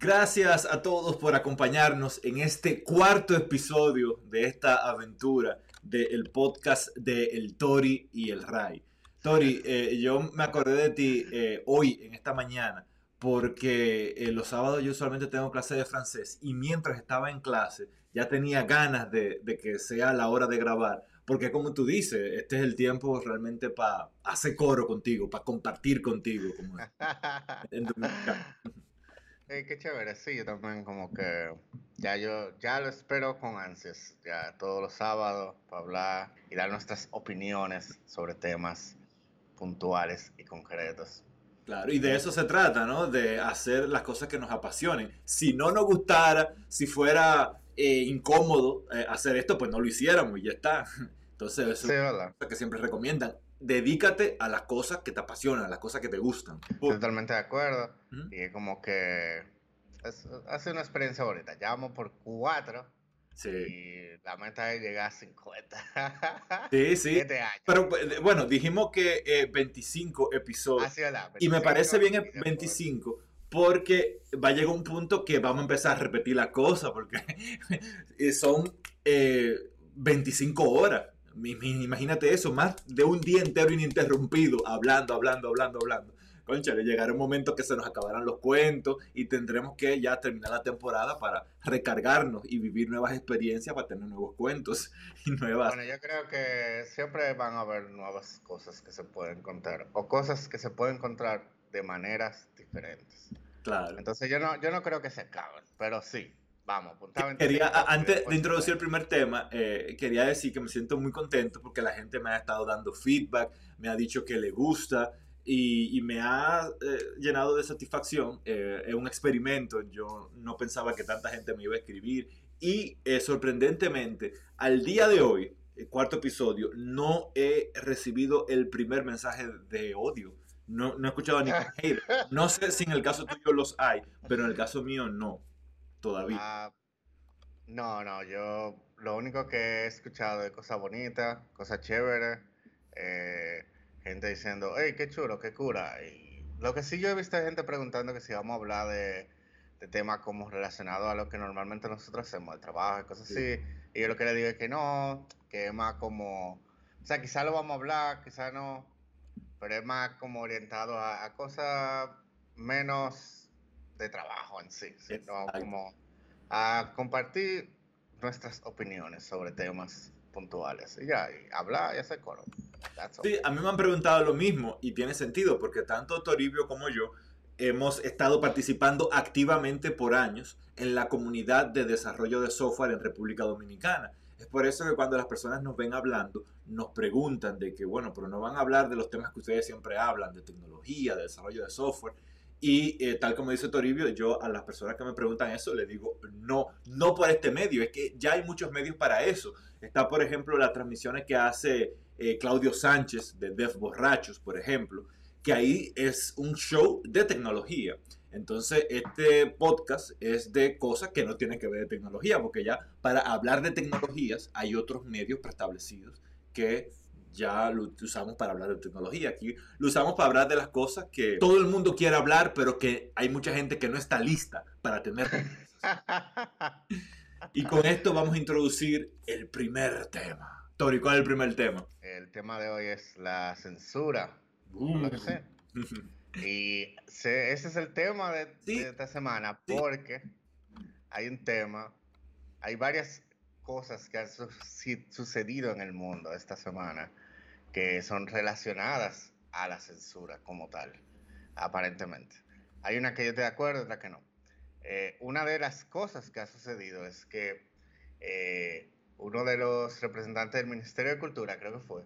Gracias a todos por acompañarnos en este cuarto episodio de esta aventura del podcast de El Tori y el Ray. Tori, eh, yo me acordé de ti eh, hoy, en esta mañana, porque eh, los sábados yo usualmente tengo clase de francés y mientras estaba en clase ya tenía ganas de, que sea la hora de grabar, porque como tú dices, este es el tiempo realmente para hacer coro contigo, para compartir contigo. Como qué chévere, sí, yo también como que ya yo ya lo espero con ansias, ya todos los sábados para hablar y dar nuestras opiniones sobre temas puntuales y concretos. Claro, y de eso se trata, ¿no? De hacer las cosas que nos apasionen. Si no nos gustara, si fuera eh, incómodo eh, hacer esto, pues no lo hiciéramos y ya está. Entonces, eso es lo que siempre recomiendan dedícate a las cosas que te apasionan, a las cosas que te gustan. Totalmente de acuerdo. Y es como que hace una experiencia bonita. Ya vamos por cuatro. Sí. Y la meta es llegar a 50. Sí, sí. Pero eh, bueno, dijimos que 25 eh, episodios. y me parece bien 25 porque va a llegar un punto que vamos a empezar a repetir la cosa porque son 25 eh, horas. Imagínate eso, más de un día entero ininterrumpido, hablando, hablando, hablando, hablando. Concha, le llegará un momento que se nos acabarán los cuentos y tendremos que ya terminar la temporada para recargarnos y vivir nuevas experiencias para tener nuevos cuentos y nuevas... Bueno, yo creo que siempre van a haber nuevas cosas que se pueden contar o cosas que se pueden encontrar de maneras diferentes. Claro. Entonces yo no, yo no creo que se acaben, pero sí, Vamos, quería, Antes de introducir el primer tema, eh, quería decir que me siento muy contento porque la gente me ha estado dando feedback, me ha dicho que le gusta y, me ha eh, llenado de satisfacción. Eh, es un experimento, yo no pensaba que tanta gente me iba a escribir y sorprendentemente, al día de hoy, el cuarto episodio, no he recibido el primer mensaje de odio. No, no he escuchado ni hate. No sé si en el caso tuyo los hay, pero en el caso mío no todavía. Ah, no, no, yo lo único que he escuchado es cosas bonitas, cosas chéveres, eh, gente diciendo, hey, qué chulo, qué cura. Y lo que sí yo he visto es gente preguntando que si vamos a hablar de, temas como relacionados a lo que normalmente nosotros hacemos, el trabajo y cosas así. Y yo lo que le digo es que no, que es más como, o sea, quizá lo vamos a hablar, quizá no, pero es más como orientado a cosas menos de trabajo en sí, sino como a compartir nuestras opiniones sobre temas puntuales y ya, y hablar y hacer coro. Sí, a mí me han preguntado lo mismo y tiene sentido porque tanto Toribio como yo hemos estado participando activamente por años en la comunidad de desarrollo de software en República Dominicana. Es por eso que cuando las personas nos ven hablando, nos preguntan de que, bueno, pero no van a hablar de los temas que ustedes siempre hablan, de tecnología, de desarrollo de software. Y eh, tal como dice Toribio, yo a las personas que me preguntan eso les digo, no, no por este medio, es que ya hay muchos medios para eso. Está, por ejemplo, las transmisiones que hace eh, Claudio Sánchez de Def Borrachos, por ejemplo, que ahí es un show de tecnología. Entonces, este podcast es de cosas que no tienen que ver de tecnología, porque ya para hablar de tecnologías hay otros medios preestablecidos que ya lo usamos para hablar de tecnología. Aquí lo usamos para hablar de las cosas que todo el mundo quiere hablar, pero que hay mucha gente que no está lista para tener. y con esto vamos a introducir el primer tema. Tori, ¿cuál es el primer tema? El tema de hoy es la censura. Uh. y ese es el tema de, esta semana, porque hay un tema, hay varias cosas que han sucedido en el mundo esta semana que son relacionadas a la censura como tal, aparentemente. Hay una que yo estoy de acuerdo, otra que no. Eh, una de las cosas que ha sucedido es que eh, uno de los representantes del Ministerio de Cultura, creo que fue,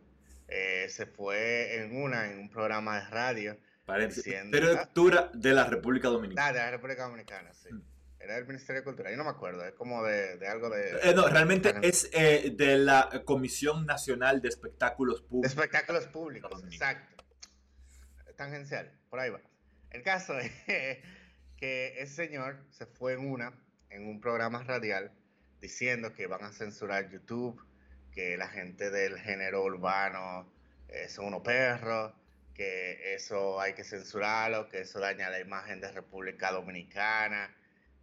eh, se fue en una, en un programa de radio. Ministerio de Cultura de la República Dominicana. Ah, de la República Dominicana, sí. Mm. Era del Ministerio de Cultura, yo no me acuerdo, es como de, de algo de... Eh, no, realmente es eh, de la Comisión Nacional de Espectáculos Públicos. De espectáculos Públicos, exacto. Tangencial, por ahí va. El caso es que ese señor se fue en una, en un programa radial, diciendo que van a censurar YouTube, que la gente del género urbano eh, son unos perros, que eso hay que censurarlo, que eso daña la imagen de República Dominicana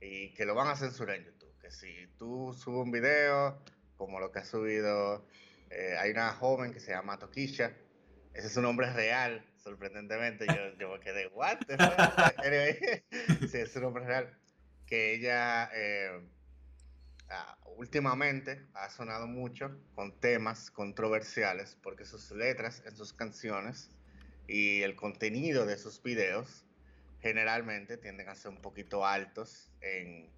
y que lo van a censurar en YouTube. Que si tú subes un video, como lo que ha subido, eh, hay una joven que se llama Toquisha, ese es su nombre real, sorprendentemente, yo, yo me quedé, ¿what? sí, es su nombre real, que ella eh, ah, últimamente ha sonado mucho con temas controversiales, porque sus letras en sus canciones y el contenido de sus videos generalmente tienden a ser un poquito altos en,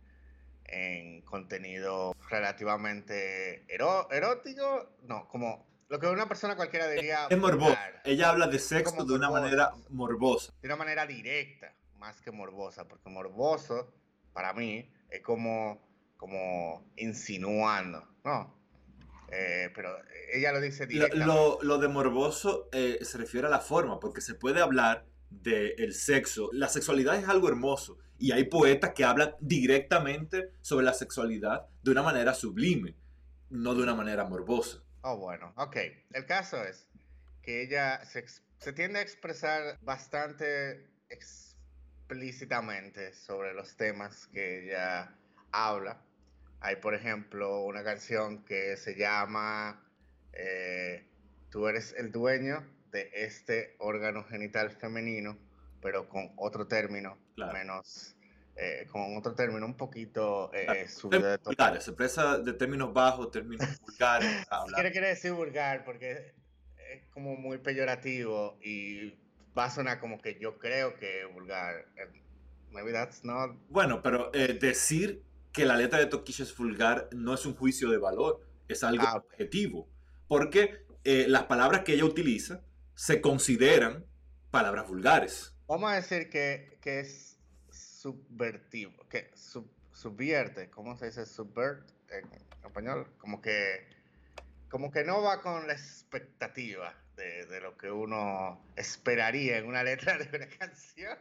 en contenido relativamente erótico, no, como lo que una persona cualquiera diría... Es morboso. Ella habla de sexo de una manera morbosa. De una manera directa, más que morbosa, porque morboso, para mí, es como, como insinuando, ¿no? Eh, pero ella lo dice directamente. Lo, lo, de morboso eh, se refiere a la forma, porque se puede hablar del sexo. La sexualidad es algo hermoso y hay poetas que hablan directamente sobre la sexualidad de una manera sublime, no de una manera morbosa. Oh, bueno, ok. El caso es que ella se, tiende a expresar bastante explícitamente sobre los temas que ella habla. Hay, por ejemplo, una canción que se llama eh, Tú eres el dueño de este órgano genital femenino, pero con otro término menos, eh, con otro término un poquito eh, subido de tono. se expresa de términos bajos, términos vulgares. ¿Qué quiere decir vulgar? Porque es como muy peyorativo y va a sonar como que yo creo que es vulgar. Maybe that's not... Bueno, pero eh, decir que la letra de Toquicha es vulgar no es un juicio de valor, es algo ah, objetivo. Porque las palabras que ella utiliza se consideran palabras vulgares. Vamos a decir que, es subvertivo, que subvierte, ¿cómo se dice subvert en español? Como que, como que no va con la expectativa de, lo que uno esperaría en una letra de una canción.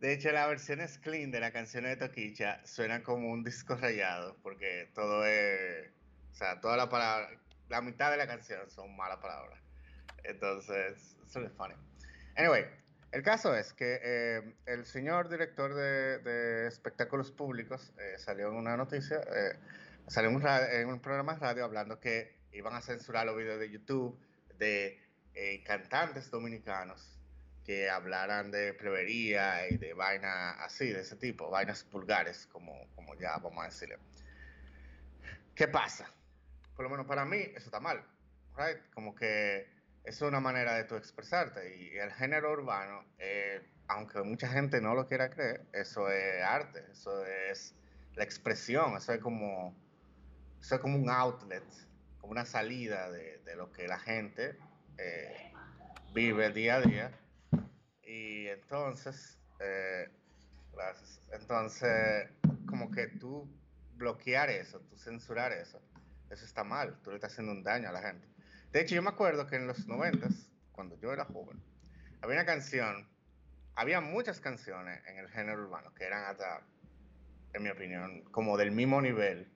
De hecho, la versión es clean de la canción de Toquicha suena como un disco rayado, porque todo es, o sea, toda la palabra, la mitad de la canción son malas palabras. Entonces, eso es funny. Anyway, el caso es que eh, el señor director de, espectáculos públicos eh, salió en una noticia, eh, salió en un, programa de radio hablando que iban a censurar los videos de YouTube de cantantes dominicanos que hablaran de plebería y de vaina así, de ese tipo, vainas vulgares, como, como ya vamos a decirle. ¿Qué pasa? Por lo menos para mí, eso está mal, right? Como que es una manera de tú expresarte. Y el género urbano, eh, aunque mucha gente no lo quiera creer, eso es arte, eso es la expresión, eso es como, eso es como un outlet, como una salida de, lo que la gente eh, vive día a día. Y entonces, eh, entonces, como que tú bloquear eso, tú censurar eso, eso está mal, tú le estás haciendo un daño a la gente. De hecho, yo me acuerdo que en los noventas, cuando yo era joven, había una canción, había muchas canciones en el género urbano que eran hasta, en mi opinión, como del mismo nivel.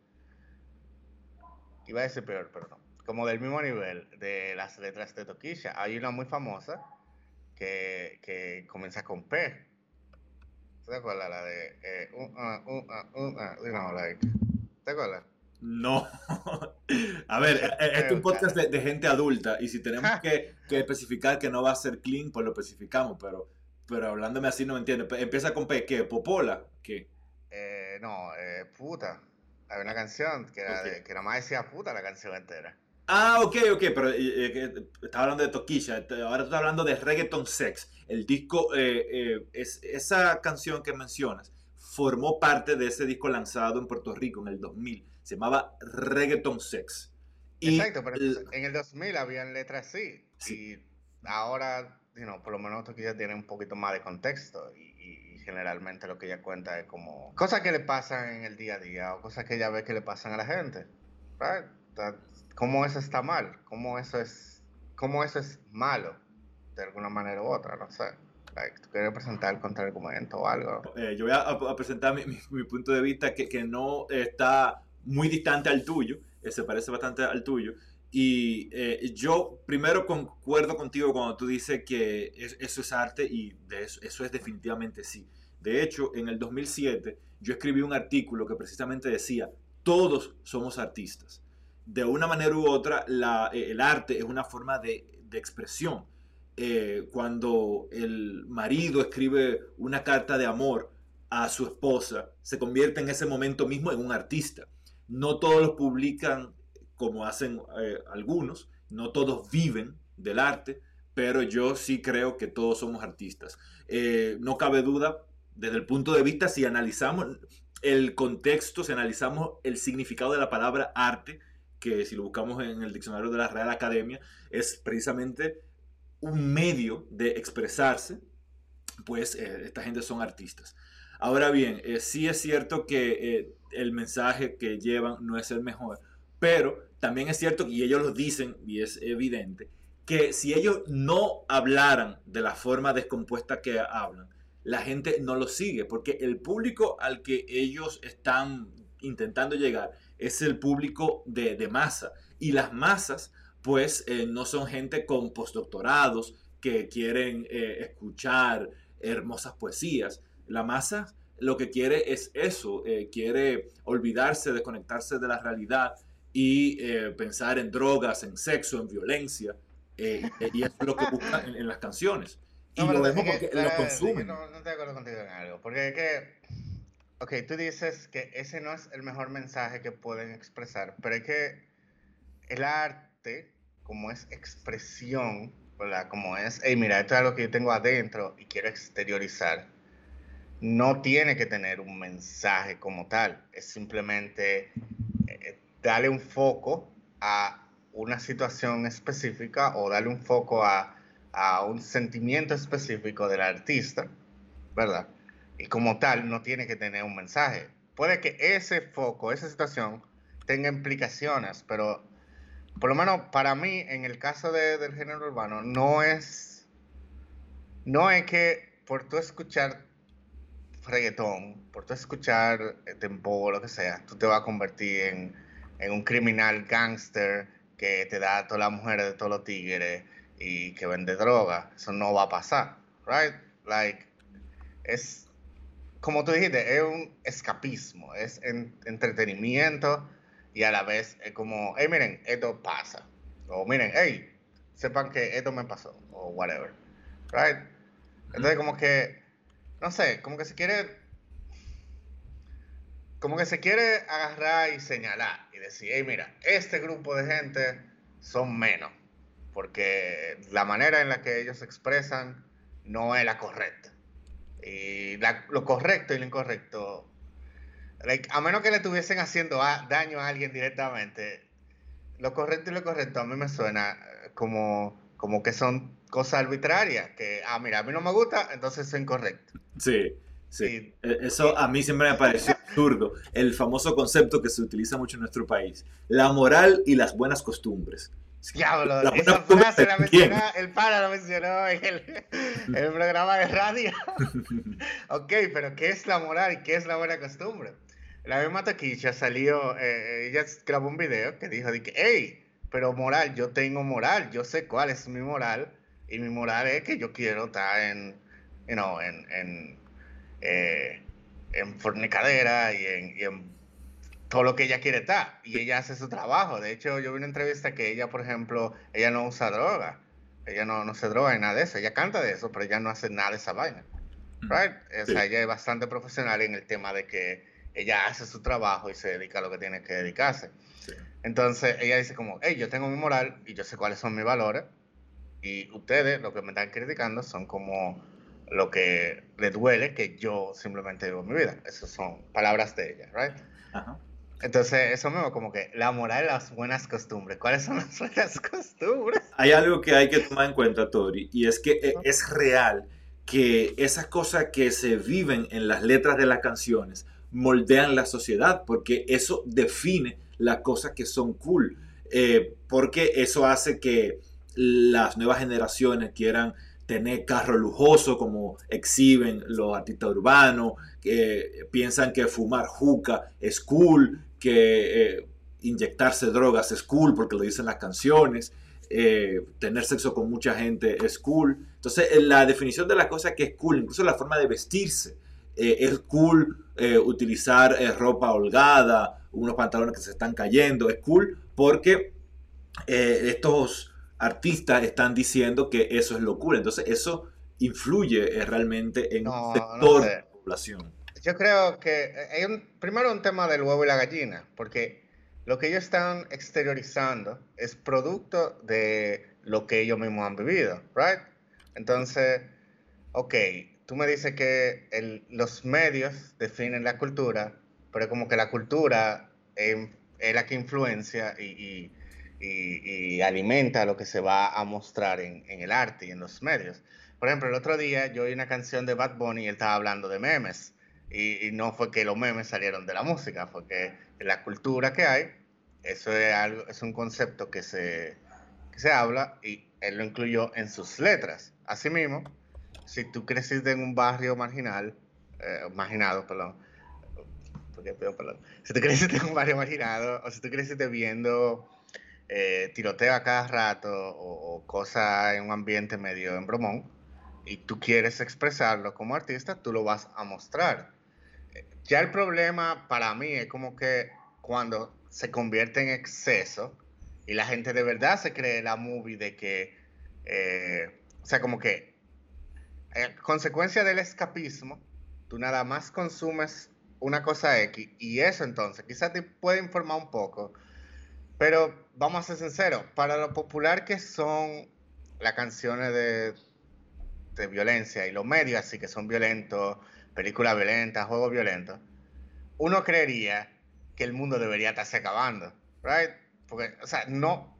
Iba a decir peor, pero no. Como del mismo nivel de las letras de Toquilla. Hay una muy famosa que, que comienza con P. ¿Te acuerdas? La de... Eh, uh, uh, uh, like, ¿Te acuerdas? No. a ver, e, e, este es un podcast de, gente adulta y si tenemos que, especificar que no va a ser clean, pues lo especificamos, pero, pero hablándome así no me entiendo. Empieza con P, ¿qué? ¿Popola? ¿Qué? Eh, no, eh, puta. Hay una canción que, era de, que nada más decía puta la canción entera. Ah, ok, ok, pero eh, eh estaba hablando de Toquilla, ahora estoy hablando de Reggaeton Sex. El disco, eh, es, esa canción que mencionas, formó parte de ese disco lanzado en Puerto Rico en el 2000 se llamaba Reggaeton Sex. Exacto, pero en el 2000 habían letras así. Y ahora, por lo menos que ya tiene un poquito más de contexto. Y, generalmente lo que ella cuenta es como cosas que le pasan en el día a día o cosas que ella ve que le pasan a la gente. ¿Cómo eso está mal? ¿Cómo eso es, cómo eso es malo? De alguna manera u otra, no sé. ¿Tú quieres presentar el contraargumento o algo? Eh, yo voy a, presentar mi, mi, punto de vista que, que no está muy distante al tuyo, eh, se parece bastante al tuyo. Y eh, yo primero concuerdo contigo cuando tú dices que eso es arte y de eso, es definitivamente sí. De hecho, en el 2007 yo escribí un artículo que precisamente decía, todos somos artistas. De una manera u otra, eh, el arte es una forma de, expresión. Eh, cuando el marido escribe una carta de amor a su esposa, se convierte en ese momento mismo en un artista. No todos los publican como hacen eh, algunos, no todos viven del arte, pero yo sí creo que todos somos artistas. no cabe duda, desde el punto de vista, si analizamos el contexto, si analizamos el significado de la palabra arte, que si lo buscamos en el diccionario de la Real Academia, es precisamente un medio de expresarse, pues eh, esta gente son artistas. Ahora bien, eh, sí es cierto que eh, el mensaje que llevan no es el mejor, pero también es cierto, y ellos lo dicen, y es evidente, que si ellos no hablaran de la forma descompuesta que hablan, la gente no lo sigue, porque el público al que ellos están intentando llegar es el público de, masa. Y las masas, pues, eh, no son gente con postdoctorados que quieren eh, escuchar hermosas poesías. La masa lo que quiere es eso, eh, quiere olvidarse, desconectarse de la realidad y pensar en drogas, en sexo, en violencia. y es lo que buscan en las canciones. Y lo vemos porque lo consumen. No, no estoy de acuerdo contigo en algo. Porque es que, ok, tú dices que ese no es el mejor mensaje que pueden expresar, pero es que el arte, como es expresión, ¿verdad? Como es, hey, mira, esto es algo que yo tengo adentro y quiero exteriorizar, no tiene que tener un mensaje como tal. Es simplemente eh, darle un foco a una situación específica o darle un foco a a un sentimiento específico del artista, ¿verdad? Y como tal, no tiene que tener un mensaje. Puede que ese foco, esa situación, tenga implicaciones, pero por lo menos para mí, en el caso del género urbano, no es, no es que por tú escuchar reggaetón, por tú escuchar tempo o lo que sea, tú te vas a convertir en, en un criminal gángster que te da a todas las mujeres de todos los tigres y que vende droga. Eso no va a pasar, right? Like, es, como tú dijiste, es un escapismo, es entretenimiento y a la vez es como, hey, miren, esto pasa. O miren, hey, sepan que esto me pasó, o whatever, right? Entonces, como que, no sé, como que se quiere, como que se quiere agarrar y señalar y decir, hey, mira, este grupo de gente son menos porque la manera en la que ellos se expresan no es la correcta. Y lo correcto y lo incorrecto, a menos que le estuviesen haciendo daño a alguien directamente, lo correcto y lo correcto a mí me suena como, como que son cosas arbitrarias, que, ah, mira, a mí no me gusta, entonces es incorrecto. Sí, sí. E, eso a mí siempre me pareció absurdo, el famoso concepto que se utiliza mucho en nuestro país, la moral y las buenas costumbres. Diablo, esa frase la mencionó, el pana lo mencionó en el, programa de radio. ok, pero ¿qué es la moral y qué es la buena costumbre? La misma Taquilla salió, eh, ella grabó un video que dijo, que, hey, pero moral, yo tengo moral, yo sé cuál es mi moral, y mi moral es que yo quiero estar en, you know, en, en, eh, en fornicadera y en, y en todo lo que ella quiere estar y ella hace su trabajo. De hecho, yo vi una entrevista que ella, por ejemplo, ella no usa droga, ella no, no se droga ni nada de eso, ella canta de eso, pero ella no hace nada de esa vaina. Mm. Right? O sea, ella es bastante profesional en el tema de que ella hace su trabajo y se dedica a lo que tiene que dedicarse. Entonces, ella dice como, hey, yo tengo mi moral y yo sé cuáles son mis valores y ustedes, lo que me están criticando, son como lo que le duele que yo simplemente vivo mi vida. Esas son palabras de ella, right? Ajá. Entonces, eso mismo, como que la moral y las buenas costumbres. ¿Cuáles son las buenas costumbres? Hay algo que hay que tomar en cuenta, Tori, y es que eh, es real que esas cosas que se viven en las letras de las canciones moldean la sociedad, porque eso define las cosas que son cool, eh, porque eso hace que las nuevas generaciones quieran tener carro lujoso como exhiben los artistas urbanos, que piensan que fumar juca es cool, que eh, inyectarse drogas es cool porque lo dicen las canciones, eh, tener sexo con mucha gente es cool. Entonces, la definición de la cosa que es cool, incluso la forma de vestirse, eh, es cool eh, utilizar eh, ropa holgada, unos pantalones que se están cayendo, es cool porque estos artistas están diciendo que eso es locura. Entonces eso influye realmente en un sector de la población. Yo creo que hay un, primero un tema del huevo y la gallina, porque lo que ellos están exteriorizando es producto de lo que ellos mismos han vivido, ¿right? Entonces, ok, tú me dices que los medios definen la cultura, pero como que la cultura es, la que influencia y, alimenta lo que se va a mostrar en, el arte y en los medios. Por ejemplo, el otro día yo oí una canción de Bad Bunny y él estaba hablando de memes. Y, no fue que los memes salieron de la música, fue que la cultura que hay, eso es, algo, es un concepto que se, que se habla y él lo incluyó en sus letras. Asimismo, si tú creciste en un barrio marginal, eh, marginado, perdón, porque perdón, si tú creciste en un barrio marginado, o si tú creciste viendo eh, tiroteo a cada rato o, cosas en un ambiente medio en bromón, y tú quieres expresarlo como artista, tú lo vas a mostrar. Ya el problema para mí es como que cuando se convierte en exceso y la gente de verdad se cree la movie de que, eh, o sea, como que eh, consecuencia del escapismo, tú nada más consumes una cosa X y eso entonces quizás te puede informar un poco, pero vamos a ser sinceros, para lo popular que son las canciones de, de violencia y los medios así que son violentos, películas violentas, juegos violentos, uno creería que el mundo debería estarse acabando, right? Porque, o sea, no.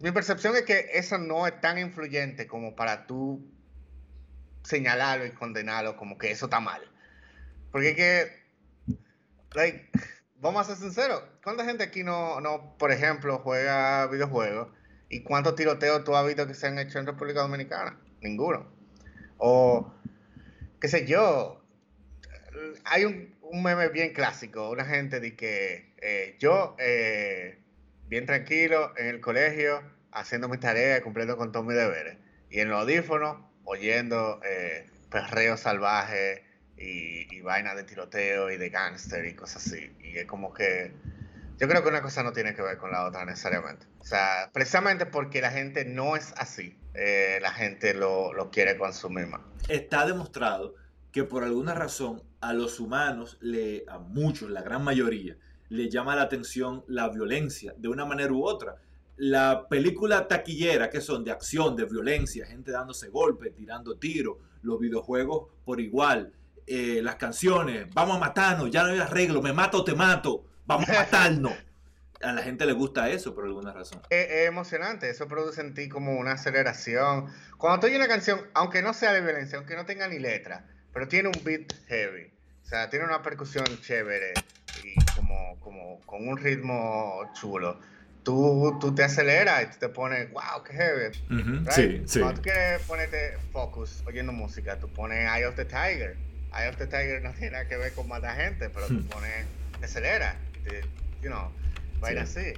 Mi percepción es que eso no es tan influyente como para tú señalarlo y condenarlo como que eso está mal. Porque es que, like, vamos a ser sinceros, ¿cuánta gente aquí no, no, por ejemplo, juega videojuegos? ¿Y cuántos tiroteos tú has visto que se han hecho en República Dominicana? Ninguno. O, qué sé yo, hay un, meme bien clásico, una gente de que eh, yo, eh, bien tranquilo, en el colegio, haciendo mi tarea, cumpliendo con todos mis deberes, y en los audífonos, oyendo eh, perreo salvaje y, y vainas de tiroteo y de gángster y cosas así. Y es como que yo creo que una cosa no tiene que ver con la otra necesariamente. O sea, precisamente porque la gente no es así, eh, la gente lo, lo quiere consumir más. Está demostrado que por alguna razón a los humanos, le, a muchos, la gran mayoría, le llama la atención la violencia de una manera u otra la película taquillera, que son de acción, de violencia, gente dándose golpes, tirando tiros, los videojuegos por igual, eh, las canciones, vamos a matarnos, ya no hay arreglo, me mato o te mato, vamos a matarnos. A la gente le gusta eso por alguna razón. Es, emocionante, eso produce en ti como una aceleración. Cuando tú oyes una canción, aunque no sea de violencia, aunque no tenga ni letra, pero tiene un beat heavy, o sea, tiene una percusión chévere y como, como con un ritmo chulo tú, tú te aceleras y tú te pones, wow, qué heavy. Sí, sí. Cuando tú quieres ponerte focus oyendo música, tú pones Eye of the Tiger. Eye of the Tiger no tiene nada que ver con matar gente, pero hmm. pones, te acelera, you know, va a ir así.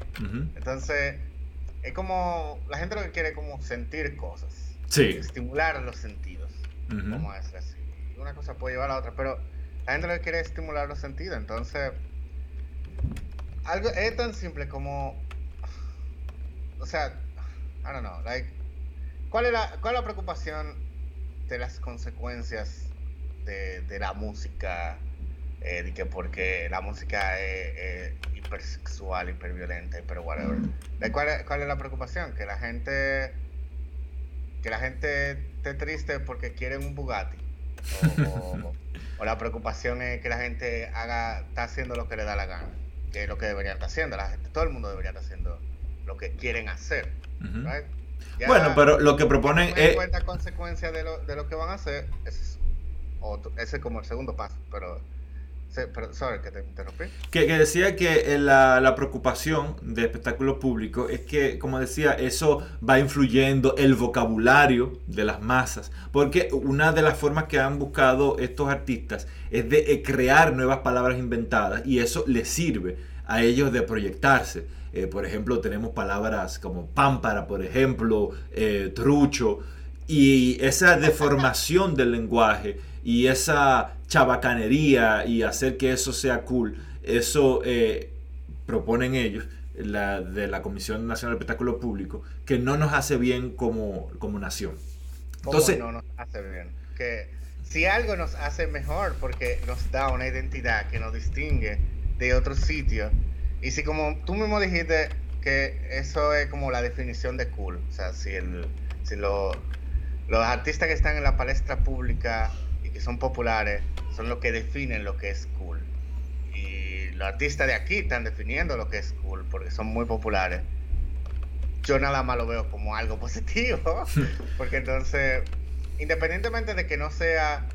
Entonces, es como, la gente lo que quiere es como sentir cosas. Sí. Estimular los sentidos. Como es así. Una cosa puede llevar a la otra, pero la gente lo que quiere es estimular los sentidos. Entonces, algo es tan simple como o sea, I don't know, like, ¿cuál es la, cuál es la preocupación de las consecuencias de, de la música? Eh, que porque la música es, hipersexual, hiperviolenta, pero whatever. ¿Cuál es, ¿Cuál es la preocupación? Que la gente que la gente esté triste porque quieren un Bugatti. O, o, la preocupación es que la gente haga, está haciendo lo que le da la gana, que es lo que deberían estar haciendo. La gente, todo el mundo debería estar haciendo lo que quieren hacer. bueno, pero lo que proponen es... En cuenta consecuencia de lo, de lo que van a hacer, ese es, como el segundo paso, pero... sorry, que te interrumpí. Que, decía que la, la, preocupación de espectáculo público es que, como decía, eso va influyendo el vocabulario de las masas. Porque una de las formas que han buscado estos artistas es de eh, crear nuevas palabras inventadas y eso les sirve a ellos de proyectarse. Eh, por ejemplo, tenemos palabras como pámpara, por ejemplo, eh, trucho. Y esa deformación del lenguaje y esa chabacanería y hacer que eso sea cool, eso eh, proponen ellos la, de la Comisión Nacional de Espectáculo Público, que no nos hace bien como, como nación. Entonces, no nos hace bien? Que si algo nos hace mejor, porque nos da una identidad que nos distingue de otros sitios, y si como tú mismo dijiste que eso es como la definición de cool, o sea, si, el, si los artistas que están en la palestra pública que son populares son los que definen lo que es cool los artistas de aquí están definiendo lo que es cool porque son muy populares. Yo nada más lo veo como algo positivo, porque entonces, independientemente de que no sea,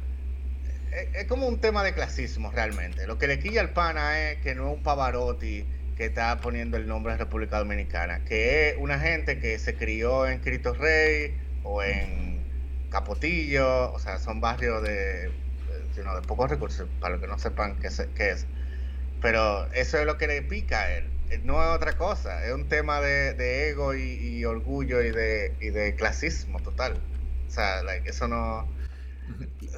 es, como un tema de clasismo realmente. Lo que le quilla al pana es que no es un Pavarotti que está poniendo el nombre de República Dominicana, que es una gente que se crió en Cristo Rey o en Capotillo, o sea, son barrios de, de pocos recursos, para los que no sepan qué qué es pero eso es lo que le pica a él. Eh, no es otra cosa, es un tema de, ego y, orgullo y de, y de clasismo total. O sea, eso no...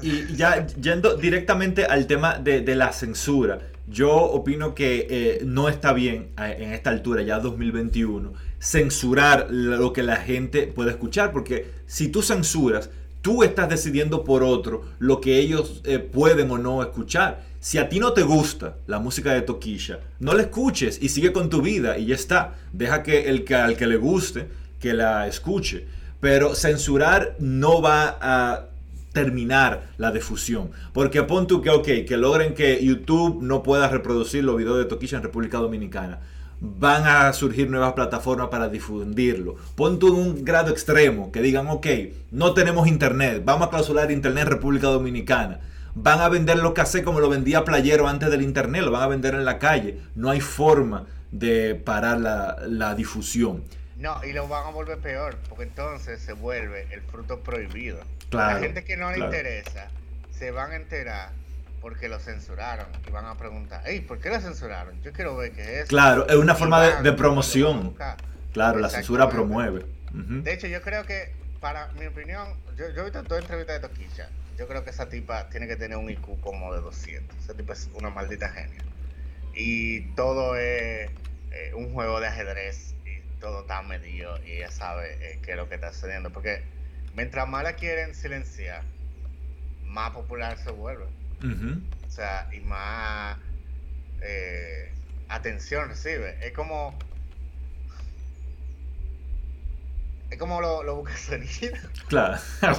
Y ya yendo directamente al tema de, la censura, yo opino que eh, no está bien eh, en esta altura, ya 2021, censurar lo que la gente puede escuchar, porque si tú censuras, tú estás decidiendo por otro lo que ellos pueden o no escuchar. Si a ti no te gusta la música de Toquilla, no la escuches y sigue con tu vida y ya está. Deja que el que al que le guste que la escuche. Pero censurar no va a terminar la difusión. Porque pon que, ok, que logren que YouTube no pueda reproducir los videos de Toquilla en República Dominicana. Van a surgir nuevas plataformas para difundirlo. Pon tú en un grado extremo que digan, ok, no tenemos internet, vamos a clausurar internet en República Dominicana van a vender lo que hace como lo vendía Playero antes del internet, lo van a vender en la calle. No hay forma de parar la, difusión. No, y lo van a volver peor, porque entonces se vuelve el fruto prohibido. la gente que no le interesa se van a enterar porque lo censuraron y van a preguntar, hey, ¿por qué lo censuraron? Yo quiero ver qué es. Claro, es una forma de, promoción. Claro, la censura promueve. De hecho, yo creo que, para mi opinión, yo, yo he visto toda entrevista de Toquilla yo creo que esa tipa tiene que tener un IQ como de 200. Esa tipa es una maldita genia. Y todo es eh, un juego de ajedrez y todo está medido y ella sabe eh, qué es lo que está sucediendo. Porque mientras más la quieren silenciar, más popular se vuelve. O sea, y más eh, atención recibe. Es como. Es como lo, lo busca sonido. Claro.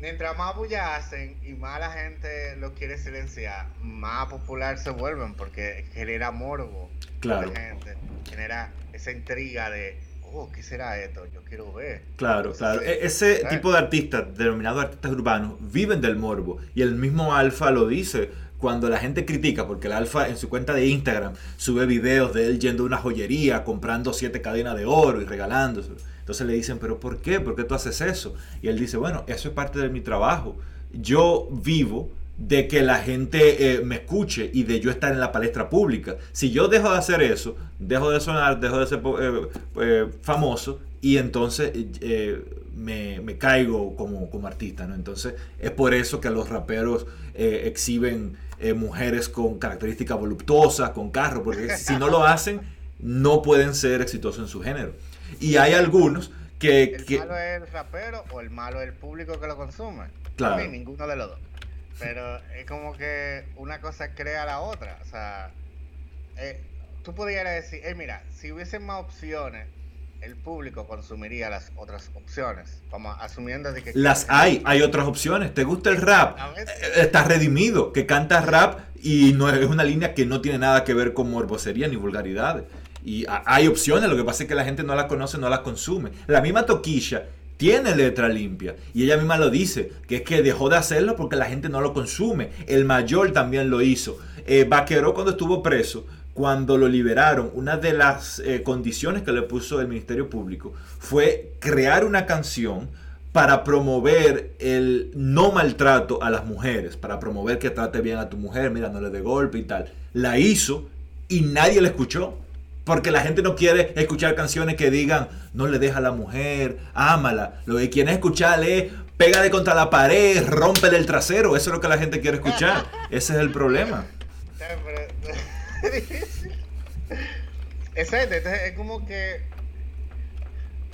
mientras más bulla hacen y más la gente lo quiere silenciar, más popular se vuelven porque genera morbo. Claro. La gente genera esa intriga de, oh, ¿qué será esto? Yo quiero ver. Claro, claro. E-, ese tipo de artistas, denominados artistas urbanos, viven del morbo. Y el mismo Alfa lo dice cuando la gente critica, porque el Alfa en su cuenta de Instagram sube videos de él yendo a una joyería, comprando siete cadenas de oro y regalándose entonces le dicen, pero ¿por qué? ¿Por qué tú haces eso? Y él dice, bueno, eso es parte de mi trabajo. Yo vivo de que la gente eh, me escuche y de yo estar en la palestra pública. Si yo dejo de hacer eso, dejo de sonar, dejo de ser eh, eh, famoso y entonces me, caigo como, como, artista. ¿no? Entonces es por eso que los raperos exhiben mujeres con características voluptuosas, con carro, porque si no lo hacen, no pueden ser exitosos en su género. Y hay algunos que... ¿El malo es el rapero o el malo es el público que lo consume? Claro. A ninguno de los dos. Pero es como que una cosa crea la otra. O sea, eh, tú podrías decir, hey, mira, si hubiesen más opciones, el público consumiría las otras opciones. Como asumiendo de que... Las hay, hay otras opciones. ¿Te gusta el rap? Eh, estás redimido, que cantas rap y no es una línea que no tiene nada que ver con morbosería ni vulgaridades. Y hay opciones, lo que pasa es que la gente no las conoce, no las consume. La misma Toquilla tiene letra limpia y ella misma lo dice, que es que dejó de hacerlo porque la gente no lo consume. El mayor también lo hizo. Eh, Vaqueró cuando estuvo preso, cuando lo liberaron, una de las eh, condiciones que le puso el Ministerio Público fue crear una canción para promover el no maltrato a las mujeres, para promover que trate bien a tu mujer, mira, no le dé golpe y tal. La hizo y nadie la escuchó. Porque la gente no quiere escuchar canciones que digan, no le deja a la mujer, ámala. Lo que quieren escuchar es, pégale contra la pared, rompe el trasero. Eso es lo que la gente quiere escuchar. Ese es el problema. Exacto, entonces es como que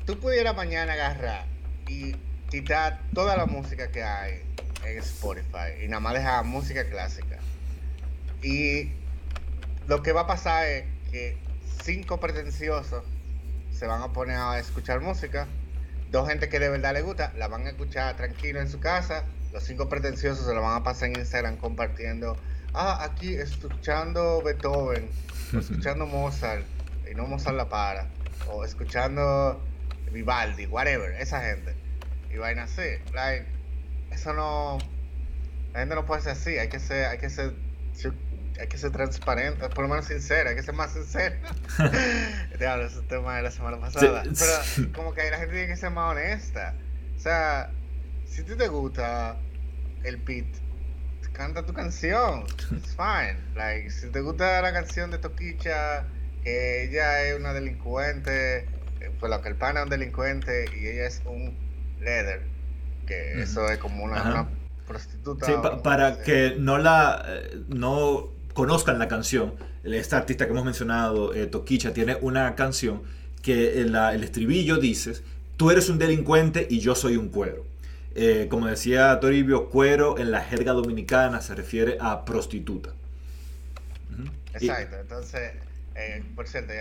tú pudieras mañana agarrar y quitar toda la música que hay en Spotify y nada más dejar música clásica. Y lo que va a pasar es que cinco pretenciosos se van a poner a escuchar música. Dos gente que de verdad le gusta, la van a escuchar tranquilo en su casa. Los cinco pretenciosos se lo van a pasar en Instagram compartiendo. Ah, aquí escuchando Beethoven, escuchando Mozart, y no Mozart la para, o escuchando Vivaldi, whatever, esa gente. Y vaina así. Like, eso no. La gente no puede ser así, hay que ser, hay que ser hay que ser transparente, por lo menos sincero, hay que ser más sincero. Diablo, ese tema de la semana pasada. Pero como que la gente tiene que ser más honesta. O sea, si te gusta el beat, canta tu canción. It's fine. Like, si te gusta la canción de Toquicha, que ella es una delincuente, pues lo que el pana es un delincuente y ella es un leather, que eso es como una, prostituta. Sí, para que no la eh, no conozcan la canción, esta artista que hemos mencionado, eh, Toquicha, tiene una canción que el, el estribillo dice, tú eres un delincuente y yo soy un cuero. Eh, como decía Toribio, cuero en la jerga dominicana se refiere a prostituta. Exacto, entonces, eh, por cierto,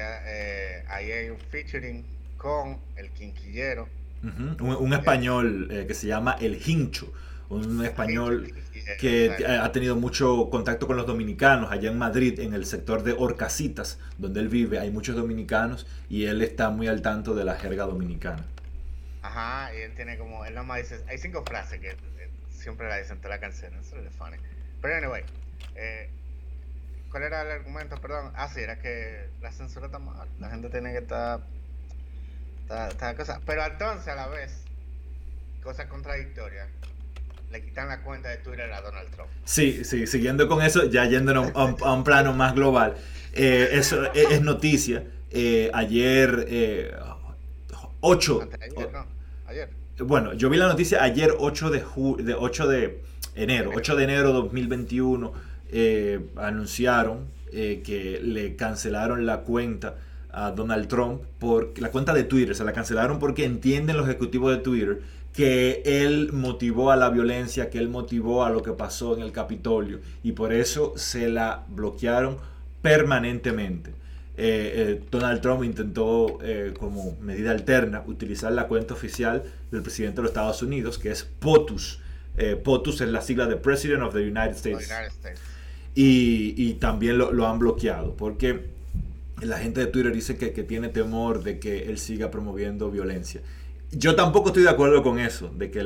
ahí hay un featuring con el quinquillero. un, español que se llama El Hincho, un español que ha tenido mucho contacto con los dominicanos allá en Madrid, en el sector de Orcasitas, donde él vive, hay muchos dominicanos y él está muy al tanto de la jerga dominicana. Ajá, y él tiene como, él nomás dice, hay cinco frases que siempre la dicen toda la canción, eso es funny. Pero anyway, eh, ¿cuál era el argumento? Perdón, ah, sí, era que la censura está mal, la gente tiene que estar, estar, cosa, pero entonces a la vez, cosa contradictoria, le quitan la cuenta de Twitter a Donald Trump. Sí, sí, siguiendo con eso, ya yéndonos a, un, plano más global. Eh, eso es, noticia. Eh, ayer, eh, 8. Ayer. Bueno, yo vi la noticia ayer 8 de, de, 8 de enero, 8 de enero de 2021, eh, anunciaron que le cancelaron la cuenta a Donald Trump por la cuenta de Twitter, se la cancelaron porque entienden los ejecutivos de Twitter que él motivó a la violencia, que él motivó a lo que pasó en el Capitolio y por eso se la bloquearon permanentemente. Eh, eh, Donald Trump intentó eh, como medida alterna utilizar la cuenta oficial del presidente de los Estados Unidos, que es POTUS. POTUS es la sigla de President of the United States. Y, también lo, han bloqueado, porque la gente de Twitter dice que, que tiene temor de que él siga promoviendo violencia. Yo tampoco estoy de acuerdo con eso, de que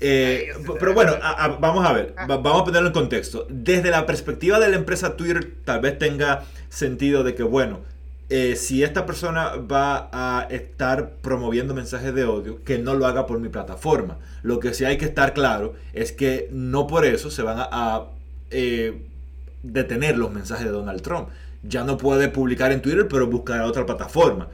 eh, pero bueno, vamos a ver, ah. vamos a ponerlo en contexto. Desde la perspectiva de la empresa Twitter, tal vez tenga sentido de que, bueno, eh, si esta persona va a estar promoviendo mensajes de odio, que no lo haga por mi plataforma. Lo que sí hay que estar claro es que no por eso se van a, eh, detener los mensajes de Donald Trump. Ya no puede publicar en Twitter, pero buscará otra plataforma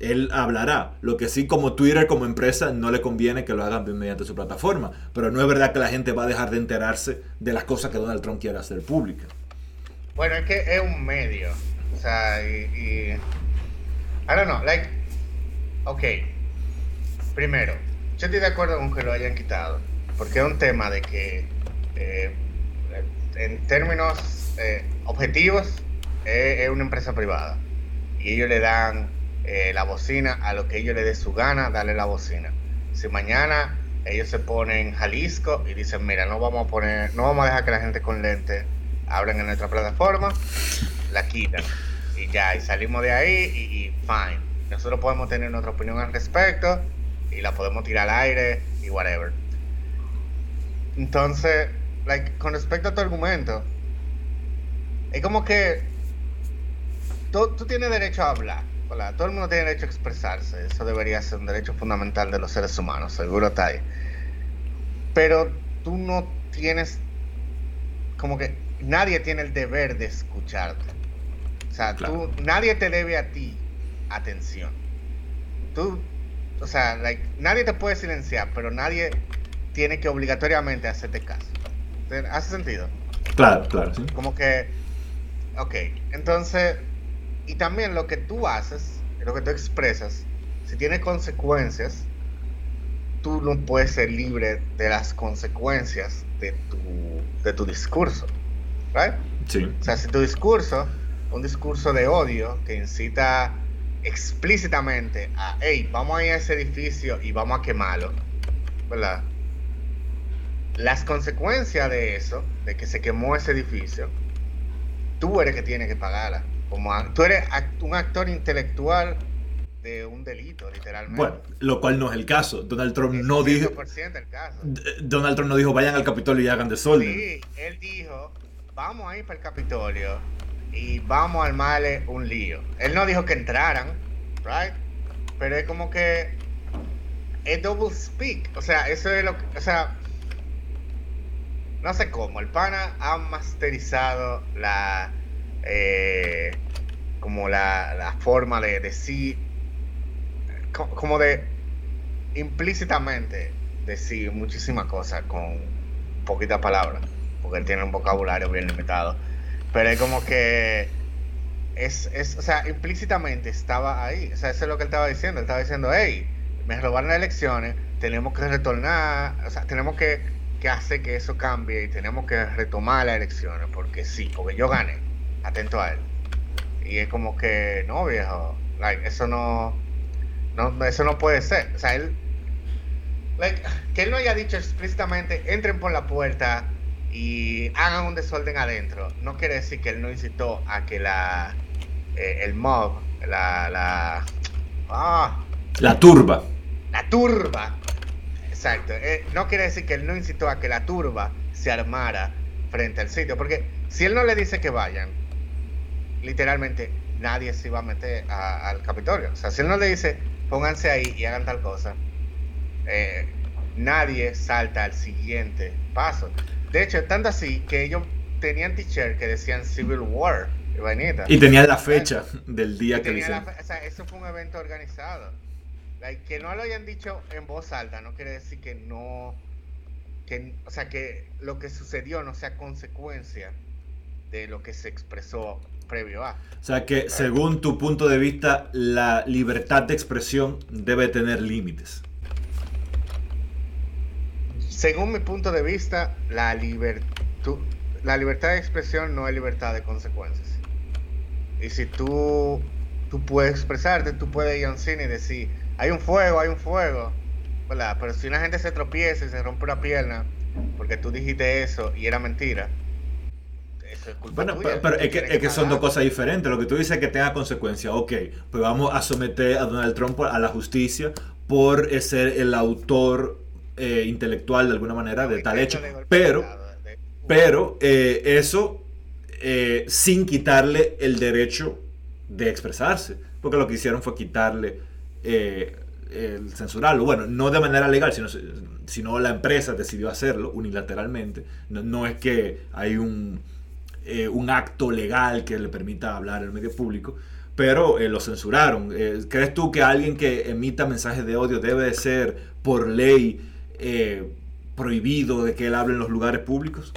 él hablará. Lo que sí, como Twitter, como empresa, no le conviene que lo hagan mediante su plataforma. Pero no es verdad que la gente va a dejar de enterarse de las cosas que Donald Trump quiere hacer públicas. Bueno, es que es un medio. O sea, y. I don't know, like. Ok. Primero, yo estoy de acuerdo con que lo hayan quitado. Porque es un tema de que. Eh, en términos eh, objetivos, es una empresa privada. Y ellos le dan eh, la bocina a lo que ellos les dé su gana, darle la bocina. Si mañana ellos se ponen Jalisco y dicen, mira, no vamos a poner, no vamos a dejar que la gente con lentes hablen en nuestra plataforma, la quitan. Y ya, y salimos de ahí y, fine. Nosotros podemos tener nuestra opinión al respecto y la podemos tirar al aire y whatever. Entonces, like, con respecto a tu argumento, es como que tú, tú tienes derecho a hablar Hola, todo el mundo tiene derecho a expresarse. Eso debería ser un derecho fundamental de los seres humanos, seguro está ahí. Pero tú no tienes, como que nadie tiene el deber de escucharte. O sea, tú, nadie te debe a ti atención. Tú, o sea, like, nadie te puede silenciar, pero nadie tiene que obligatoriamente hacerte caso. ¿Hace sentido? Claro, claro, sí. Como que, ok, entonces, y también lo que tú haces, lo que tú expresas, si tiene consecuencias, tú no puedes ser libre de las consecuencias de tu, de tu discurso. ¿Right? Sí. O sea, si tu discurso, un discurso de odio que incita explícitamente a, hey, vamos a ir a ese edificio y vamos a quemarlo, ¿verdad? Las consecuencias de eso, de que se quemó ese edificio, tú eres que tienes que pagarla. Como tú eres un actor intelectual de un delito, literalmente. Bueno, lo cual no es el caso. Donald Trump no dijo. El caso. Donald Trump no dijo vayan al Capitolio y hagan desorden. Sí, él dijo vamos a ir para el Capitolio y vamos a armarle un lío. Él no dijo que entraran, right? Pero es como que es double speak. O sea, eso es lo que. O sea, no sé cómo. El pana ha masterizado la. Eh, como la, la forma de decir como de implícitamente decir muchísimas cosas con poquitas palabras, porque él tiene un vocabulario bien limitado. Pero es como que es, es, o sea, implícitamente estaba ahí. O sea, eso es lo que él estaba diciendo. Él estaba diciendo, hey, me robaron las elecciones, tenemos que retornar, o sea, tenemos que, que hacer que eso cambie y tenemos que retomar las elecciones, porque sí, porque yo gané. Atento a él. Y es como que, no, viejo, like, eso no no, eso no puede ser. O sea, él. que él no haya dicho explícitamente, entren por la puerta y hagan un desorden adentro. No quiere decir que él no incitó a que la. Eh, el mob, la. La, ah, la turba. La turba. Exacto. Eh, no quiere decir que él no incitó a que la turba se armara frente al sitio. Porque si él no le dice que vayan, literalmente nadie se iba a meter al Capitolio. O sea, si él no le dice, pónganse ahí y hagan tal cosa, eh, nadie salta al siguiente paso. De hecho, tanto así que ellos tenían t-shirt que decían Civil War. Y tenían la fecha del día que lo hicieron. o sea, eso fue un evento organizado. que no lo hayan dicho en voz alta no quiere decir que no. Que, o sea, que lo que sucedió no sea consecuencia de lo que se expresó previo a. O sea que según tu punto de vista, la libertad de expresión debe tener límites. Según mi punto de vista, la, la libertad de expresión no es libertad de consecuencias. Y si tú, tú puedes expresarte, tú puedes ir a un cine y decir, hay un fuego, hay un fuego. Pero si una gente se tropieza y se rompe una pierna porque tú dijiste eso y era mentira, bueno, pero, es, que, son dos cosas diferentes. Lo que tú dices es que tenga consecuencias. Ok, pues vamos a someter a Donald Trump a la justicia por ser el autor eh, intelectual de alguna manera de tal hecho. Pero, pero eh, eso eh, sin quitarle el derecho de expresarse. Porque lo que hicieron fue quitarle el censurarlo. Bueno, no de manera legal, sino, sino la empresa decidió hacerlo unilateralmente. no es que hay un eh, un acto legal que le permita hablar en el medio público, pero eh, lo censuraron. Eh, ¿Crees tú que alguien que emita mensajes de odio debe de ser por ley prohibido de que él hable en los lugares públicos?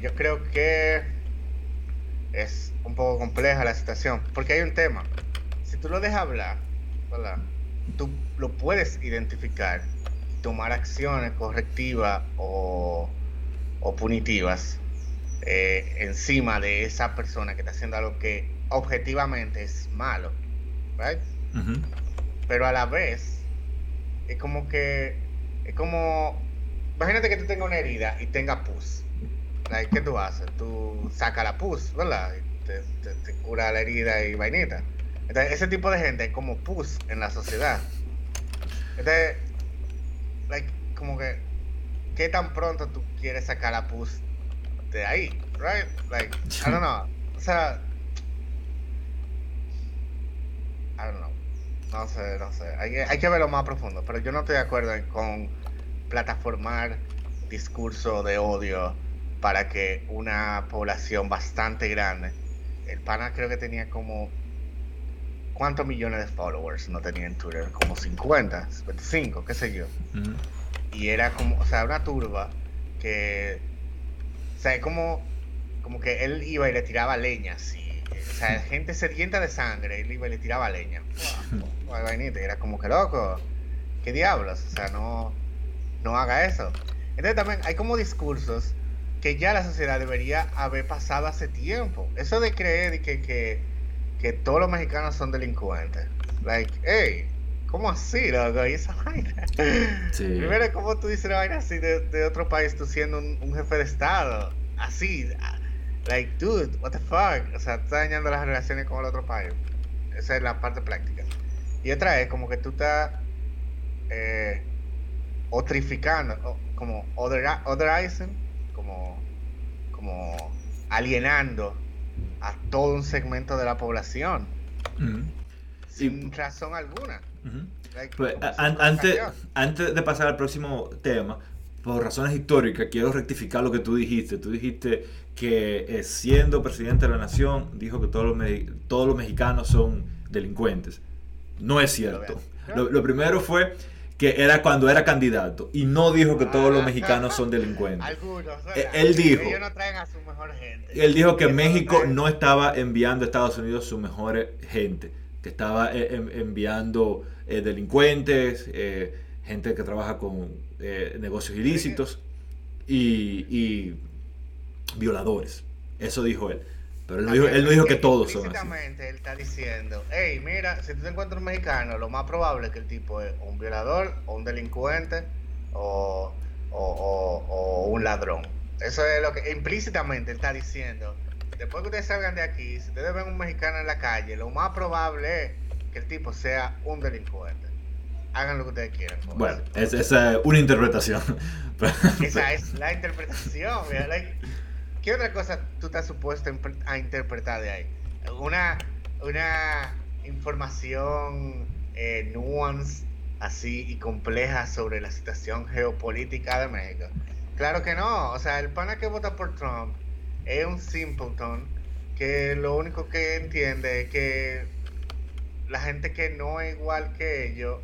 yo creo que es un poco compleja la situación, porque hay un tema. Si tú lo dejas hablar, tú lo puedes identificar, tomar acciones correctivas o punitivas eh, encima de esa persona que está haciendo algo que objetivamente es malo, right? Pero a la vez es como que es como imagínate que tú tengas una herida y tenga pus. ¿Qué tú haces? Tú sacas la pus, ¿verdad? Te, te, cura la herida y vainita. Entonces, ese tipo de gente es como pus en la sociedad. Entonces, like, como que, ¿qué tan pronto tú quieres sacar la pus de ahí, right? Like, I don't know. O sea, I don't know. No sé, no sé. Hay, hay que verlo más profundo, pero yo no estoy de acuerdo con plataformar discurso de odio para que una población bastante grande el pana creo que tenía como ¿cuántos millones de followers no tenía en Twitter? Como 50, 25, qué sé yo. Y era como, o sea, una turba que, o sea, como, como que él iba y le tiraba leña, así. O sea, gente sedienta de sangre, él iba y le tiraba leña. era como que loco, ¿qué diablos? O sea, no, no haga eso. Entonces también hay como discursos que ya la sociedad debería haber pasado hace tiempo. Eso de creer que, que que todos los mexicanos son delincuentes. Like, hey, ¿cómo así, loco? Y esa vaina. Sí. Primero, ¿cómo tú dices una vaina así de, otro país, tú siendo un, jefe de Estado? Así, like, dude, what the fuck? O sea, estás dañando las relaciones con el otro país. Esa es la parte práctica. Y otra es como que tú estás eh, otrificando, como other, otherizing, como, como alienando a todo un segmento de la población. Sin razón alguna. Pues, antes, antes de pasar al próximo tema, por razones históricas, quiero rectificar lo que tú dijiste. Tú dijiste que eh, siendo presidente de la nación, dijo que todos los, todos los mexicanos son delincuentes. No es cierto. lo primero fue que era cuando era candidato y no dijo que todos los mexicanos son delincuentes. Algunos, eh, él dijo, ellos no traen a su mejor gente. Él dijo que México no estaba enviando a Estados Unidos su mejor gente, que estaba eh, enviando eh, delincuentes, gente que trabaja con negocios ilícitos y, y violadores. Eso dijo él. Pero él no, dijo, él no dijo que todos son así. él está diciendo, hey, mira, si tú te encuentras un mexicano, lo más probable es que el tipo es un violador, o un delincuente, o, un ladrón. Eso es lo que implícitamente él está diciendo. Después que ustedes salgan de aquí, si ustedes ven un mexicano en la calle, lo más probable es que el tipo sea un delincuente. Hagan lo que ustedes quieran. Bueno, esa es una interpretación. esa es la interpretación. ¿Qué otra cosa tú estás supuesto a interpretar de ahí? Una, una información eh, nuance así y compleja sobre la situación geopolítica de México. Claro que no. O sea, el pana que vota por Trump es un simpleton que lo único que entiende es que la gente que no es igual que ellos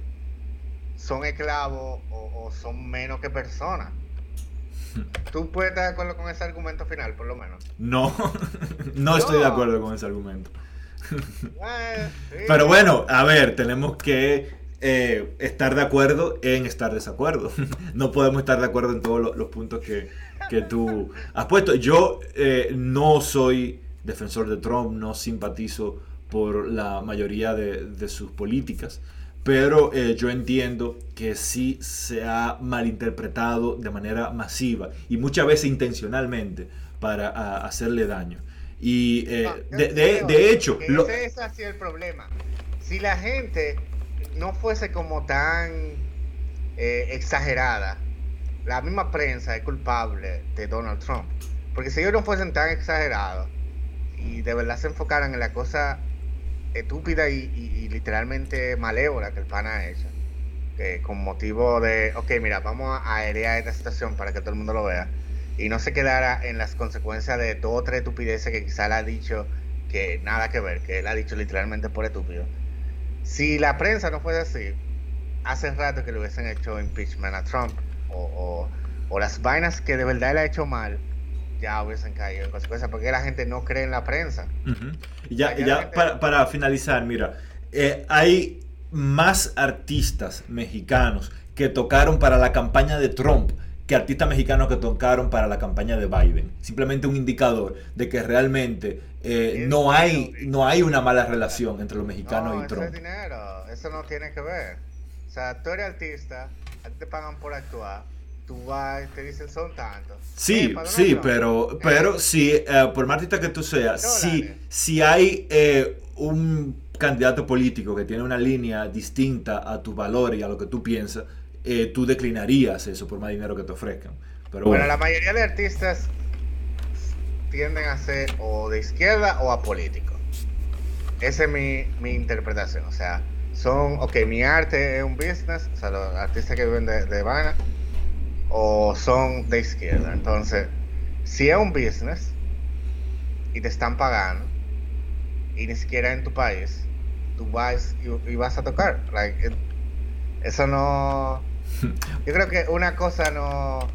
son esclavos o son menos que personas. ¿Tú puedes estar de acuerdo con ese argumento final, por lo menos? No, no estoy de acuerdo con ese argumento. Eh, Pero bueno, a ver, tenemos que eh, estar de acuerdo en estar desacuerdo. no podemos estar de acuerdo en todos los, puntos que, tú has puesto. Yo eh, no soy defensor de Trump, no simpatizo por la mayoría de sus políticas pero eh, yo entiendo que sí se ha malinterpretado de manera masiva y muchas veces intencionalmente para hacerle daño. Y eh, de, hecho... Ese es así el problema. Si la gente no fuese como tan eh, exagerada, la misma prensa es culpable de Donald Trump. Porque si ellos no fuesen tan exagerados y de verdad se enfocaran en la cosa estúpida y, literalmente malévola que el pana ha hecho. Que con motivo de, ok, mira, vamos a aerear esta situación para que todo el mundo lo vea. Y no se quedara en las consecuencias de dos o tres estupideces que quizá le ha dicho que nada que ver, que él ha dicho literalmente por estúpido. Si la prensa no fuese así, hace rato que le hubiesen hecho impeachment a Trump o, o las vainas que de verdad él ha hecho mal ya hubiesen caído en consecuencia, porque la gente no cree en la prensa. Y ya, ya para, finalizar, mira, eh, hay más artistas mexicanos que tocaron para la campaña de Trump que artistas mexicanos que tocaron para la campaña de Biden. Simplemente un indicador de que realmente eh, no, hay, no hay una mala relación entre los mexicanos y Trump. Eso dinero, eso no tiene que ver. O sea, tú eres artista, a ti te pagan por actuar tú vas te dicen son tantos. Sí, sí, pero, pero si, eh, por más artista que tú seas, si, si hay eh, un candidato político que tiene una línea distinta a tu valor y a lo que tú piensas, eh, tú declinarías eso por más dinero que te ofrezcan. Pero bueno, la mayoría de artistas tienden a ser o de izquierda o apolíticos. Esa es mi, mi interpretación. O sea, son, ok, mi arte es un business, o sea, los artistas que viven de, de o son de izquierda. Entonces, si es un business y te están pagando, y ni siquiera en tu país, tú vas y, vas a tocar. eso no. Yo creo que una cosa no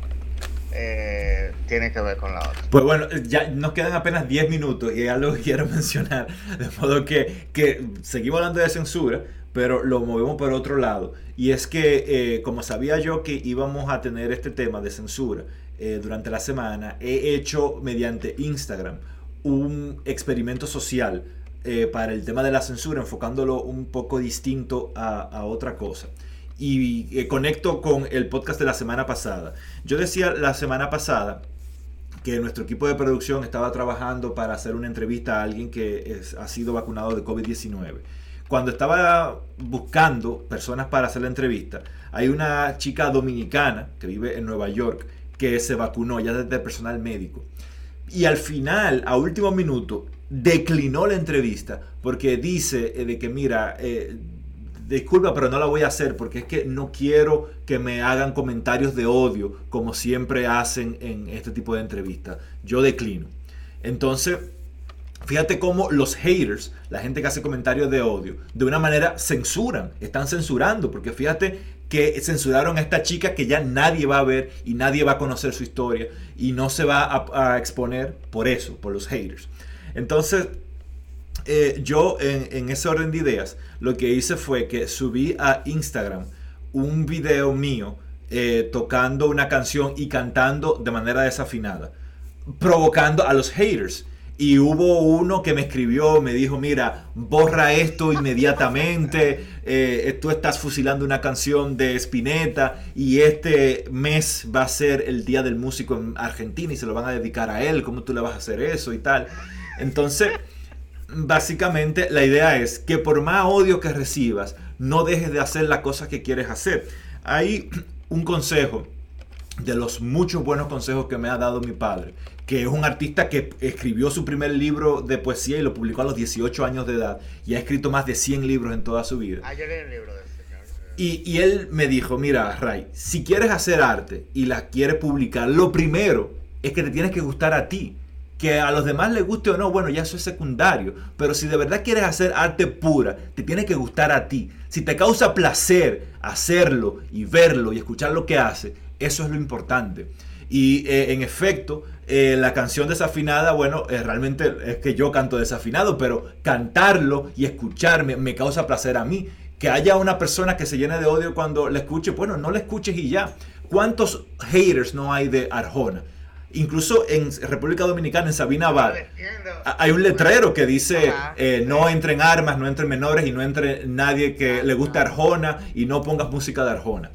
eh, tiene que ver con la otra. Pues bueno, ya nos quedan apenas 10 minutos y algo que quiero mencionar. De modo que, que seguimos hablando de censura, pero lo movemos por otro lado. Y es que, eh, como sabía yo que íbamos a tener este tema de censura eh, durante la semana, he hecho mediante Instagram un experimento social para el tema de la censura, enfocándolo un poco distinto a, a otra cosa y eh, conecto con el podcast de la semana pasada. Yo decía la semana pasada que nuestro equipo de producción estaba trabajando para hacer una entrevista a alguien que ha sido vacunado de COVID-19. Cuando estaba buscando personas para hacer la entrevista, hay una chica dominicana que vive en Nueva York que se vacunó ya desde personal médico. Y al final, a último minuto, declinó la entrevista porque dice eh, de que, mira, eh, disculpa, pero no la voy a hacer porque es que no quiero que me hagan comentarios de odio como siempre hacen en este tipo de entrevistas. Yo declino. Entonces, fíjate cómo los haters, la gente que hace comentarios de odio, de una manera censuran, están censurando, porque fíjate que censuraron a esta chica que ya nadie va a ver y nadie va a conocer su historia y no se va a, a exponer por eso, por los haters. Entonces, eh, yo en, ese orden de ideas, lo que hice fue que subí a Instagram un video mío eh, tocando una canción y cantando de manera desafinada, provocando a los haters. Y hubo uno que me escribió, me dijo, mira, borra esto inmediatamente, eh, tú estás fusilando una canción de Spinetta y este mes va a ser el Día del Músico en Argentina y se lo van a dedicar a él, ¿cómo tú le vas a hacer eso y tal? Entonces básicamente la idea es que por más odio que recibas, no dejes de hacer las cosas que quieres hacer. Hay un consejo de los muchos buenos consejos que me ha dado mi padre, que es un artista que escribió su primer libro de poesía y lo publicó a los 18 años de edad y ha escrito más de 100 libros en toda su vida. Ah, yo leí el libro de ese y, y él me dijo, mira, Ray, si quieres hacer arte y la quieres publicar, lo primero es que te tienes que gustar a ti. Que a los demás les guste o no, bueno, ya eso es secundario. Pero si de verdad quieres hacer arte pura, te tiene que gustar a ti. Si te causa placer hacerlo y verlo y escuchar lo que hace, eso es lo importante. Y eh, en efecto, eh, la canción desafinada, bueno, eh, realmente es que yo canto desafinado, pero cantarlo y escucharme me causa placer a mí. Que haya una persona que se llene de odio cuando le escuche, bueno, no le escuches y ya. ¿Cuántos haters no hay de Arjona? Incluso en República Dominicana, en Sabina Abad, hay un letrero que dice eh, no entren armas, no entren menores y no entre nadie que le guste Arjona y no pongas música de Arjona.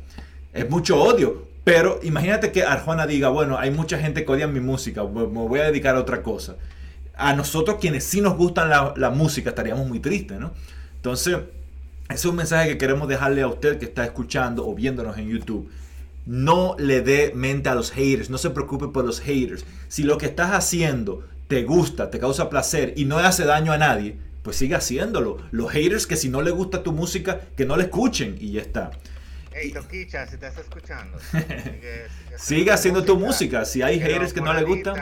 Es mucho odio, pero imagínate que Arjona diga, bueno, hay mucha gente que odia mi música, me voy a dedicar a otra cosa. A nosotros quienes sí nos gustan la, la música estaríamos muy tristes, ¿no? Entonces, ese es un mensaje que queremos dejarle a usted que está escuchando o viéndonos en YouTube no le dé mente a los haters, no se preocupe por los haters. Si lo que estás haciendo te gusta, te causa placer y no le hace daño a nadie, pues sigue haciéndolo. Los haters que si no le gusta tu música, que no le escuchen y ya está. Hey, Toquicha, si estás escuchando, sigue, haciendo tu música. Si hay haters que no le gustan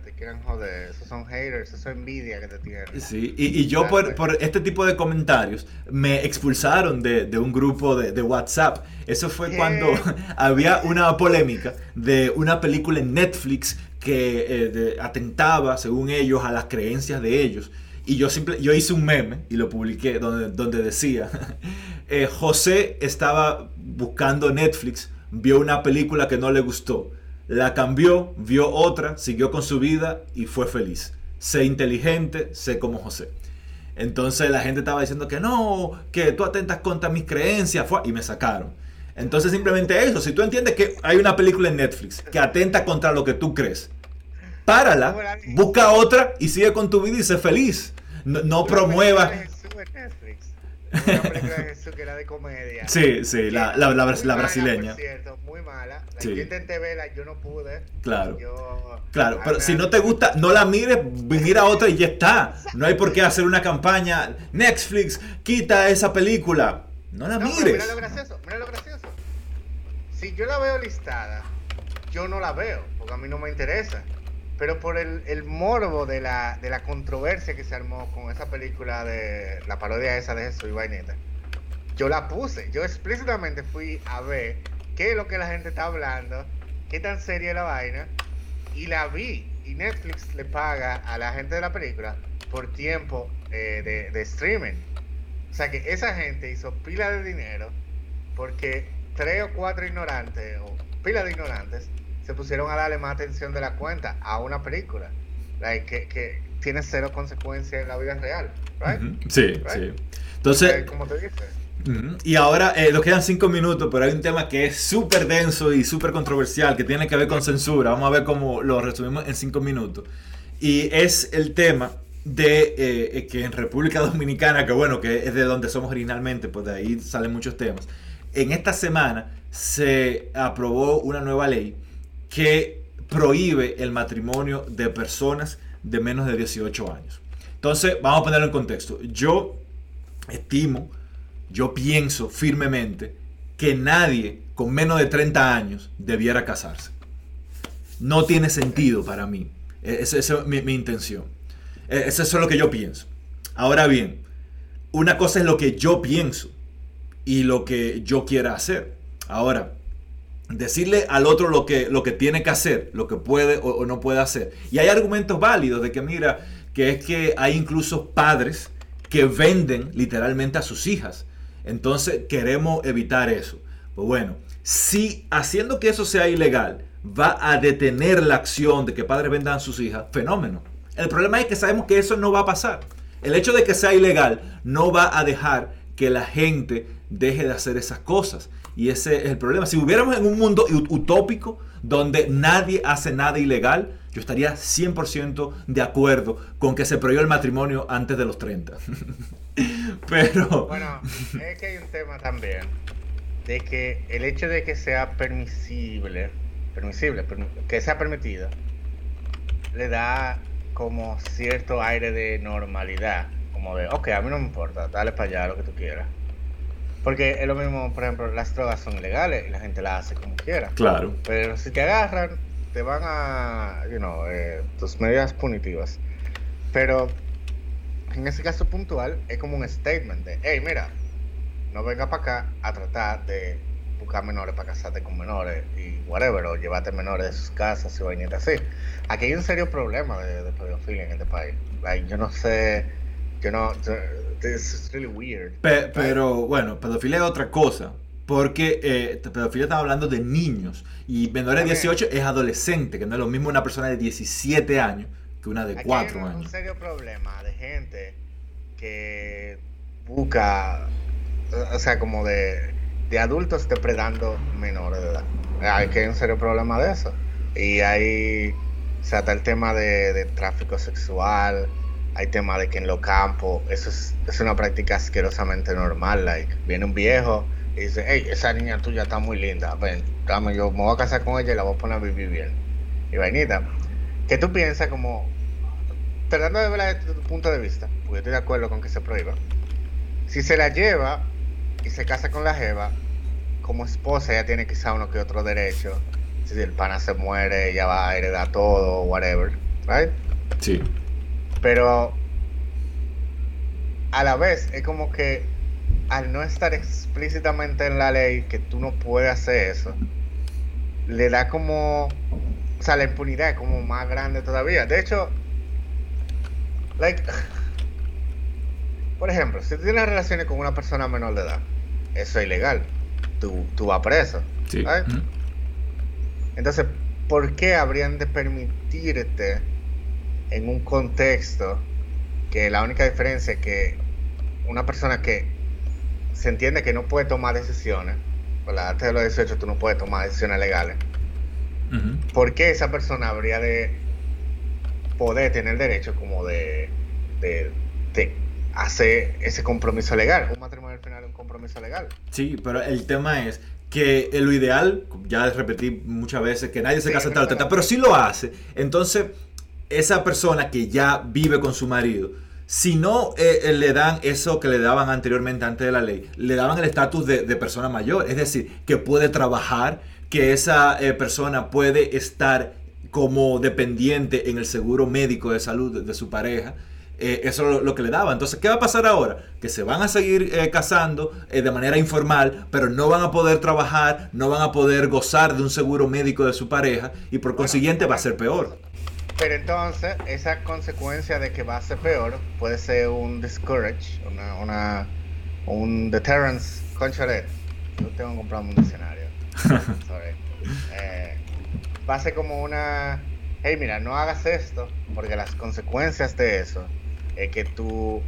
te quieran joder. Esos son haters, eso es envidia que te tienen. Sí, y, yo por, por, este tipo de comentarios me expulsaron de, de un grupo de, de, WhatsApp. Eso fue cuando había una polémica de una película en Netflix que eh, atentaba, según ellos, a las creencias de ellos. Y yo, simple, yo hice un meme y lo publiqué donde, donde decía, eh, José estaba buscando Netflix, vio una película que no le gustó la cambió, vio otra, siguió con su vida y fue feliz. Sé inteligente, sé como José. Entonces la gente estaba diciendo que no, que tú atentas contra mis creencias, y me sacaron. Entonces simplemente eso, si tú entiendes que hay una película en Netflix que atenta contra lo que tú crees, párala, busca otra y sigue con tu vida y sé feliz. No, no promuevas una película de Jesús que era de comedia. Sí, sí, la, la, la, la brasileña. cierto, muy mala. La sí. Yo intenté verla, yo no pude. Claro. claro, pero si no te gusta, no la mires, mira otra y ya está. No hay por qué hacer una campaña. Netflix, quita esa película. No la mires. Mira lo gracioso, mira lo gracioso. Si yo la veo listada, yo no la veo, porque a mí no me interesa. Pero por el, morbo de la, de la controversia que se armó con esa película de la parodia esa de Jesús y Vaineta, yo la puse. Yo explícitamente fui a ver qué es lo que la gente está hablando, qué tan seria es la vaina, y la vi. Y Netflix le paga a la gente de la película por tiempo eh, de, de streaming. O sea que esa gente hizo pila de dinero porque tres o cuatro ignorantes, o pila de ignorantes, se pusieron a darle más atención de la cuenta a una película like, que, que, tiene cero consecuencias en la vida real. Right? Sí, right? sí. Entonces, como te dice. Y ahora eh, nos quedan cinco minutos, pero hay un tema que es súper denso y súper controversial, que tiene que ver con censura. Vamos a ver cómo lo resumimos en cinco minutos. Y es el tema de eh, que en República Dominicana, que bueno, que es de donde somos originalmente, pues de ahí salen muchos temas. En esta semana se aprobó una nueva ley que prohíbe el matrimonio de personas de menos de 18 años. Entonces, vamos a ponerlo en contexto. Yo estimo, yo pienso firmemente que nadie con menos de 30 años debiera casarse. No tiene sentido para mí. Esa es mi, mi intención. Eso es lo que yo pienso. Ahora bien, una cosa es lo que yo pienso y lo que yo quiera hacer. Ahora, decirle al otro lo que, lo que tiene que hacer, lo que puede o, o, no puede hacer. Y hay argumentos válidos de que, mira, que es que hay incluso padres que venden literalmente a sus hijas. Entonces queremos evitar eso. Pues bueno, si haciendo que eso sea ilegal va a detener la acción de que padres vendan a sus hijas, fenómeno. El problema es que sabemos que eso no va a pasar. El hecho de que sea ilegal no va a dejar que la gente deje de hacer esas cosas. Y ese es el problema. Si hubiéramos en un mundo utópico donde nadie hace nada ilegal, yo estaría 100% de acuerdo con que se prohíba el matrimonio antes de los 30. Pero... Bueno, es que hay un tema también de que el hecho de que sea permisible, permisible, que sea permitido, le da como cierto aire de normalidad. Como de, ok, a mí no me importa, dale para allá lo que tú quieras. Porque es lo mismo, por ejemplo, las drogas son ilegales y la gente las hace como quiera. Claro. Pero si te agarran, te van a, you know, eh, tus medidas punitivas. Pero en ese caso puntual es como un statement de, hey, mira, no venga para acá a tratar de buscar menores para casarte con menores y whatever, o llevarte menores de sus casas y vainitas así. Aquí hay un serio problema de, de pedofilia en este país. Like, yo no sé, yo no, this is really weird. Pe pero bueno, pedofilia es otra cosa. Porque eh, pedofilia estamos hablando de niños y menores de 18 es adolescente, que no es lo mismo una persona de 17 años que una de Aquí 4 hay un, años. un serio problema de gente que busca, o sea, como de, de adultos depredando menores de edad. Hay que hay un serio problema de eso. Y hay, o sea, está el tema de, de tráfico sexual, hay tema de que en los campos, eso es, es una práctica asquerosamente normal. Like, viene un viejo y dice, hey, esa niña tuya está muy linda, ven, dame, yo me voy a casar con ella y la voy a poner a vivir bien. Y vainita, ¿qué tú piensas como, tratando de verla desde tu punto de vista, porque estoy de acuerdo con que se prohíba, si se la lleva y se casa con la jeva, como esposa ella tiene quizá uno que otro derecho, si el pana se muere, ella va a heredar todo, whatever, right? Sí. Pero a la vez es como que al no estar explícitamente en la ley que tú no puedes hacer eso, le da como, o sea, la impunidad es como más grande todavía. De hecho, like, por ejemplo, si tú tienes relaciones con una persona menor de edad, eso es ilegal. Tú, tú vas preso. Sí. Entonces, ¿por qué habrían de permitirte en un contexto que la única diferencia es que una persona que se entiende que no puede tomar decisiones, ¿verdad? antes de los 18 tú no puedes tomar decisiones legales, Ujú. ¿por qué esa persona habría de poder tener derecho como de, de, de hacer ese compromiso legal? Un matrimonio al final es un compromiso legal. Sí, pero el tema es que lo ideal, ya repetí muchas veces, que nadie se Sí, casa tal tal, pero si lo hace, entonces esa persona que ya vive con su marido, si no eh, eh, le dan eso que le daban anteriormente antes de la ley, le daban el estatus de, de persona mayor, es decir, que puede trabajar, que esa eh, persona puede estar como dependiente en el seguro médico de salud de, su pareja. Eh, eso es lo, que le daba. Entonces, ¿qué va a pasar ahora? Que se van a seguir casando de manera informal, pero no van a poder trabajar, no van a poder gozar de un seguro médico de su pareja y por consiguiente va a ser peor. Pero entonces, esa consecuencia de que va a ser peor puede ser un discourage, una, una un deterrence. Conchale, yo tengo que comprar un diccionario. Sorry. Eh, va a ser como una. Hey, mira, no hagas esto, porque las consecuencias de eso es que tú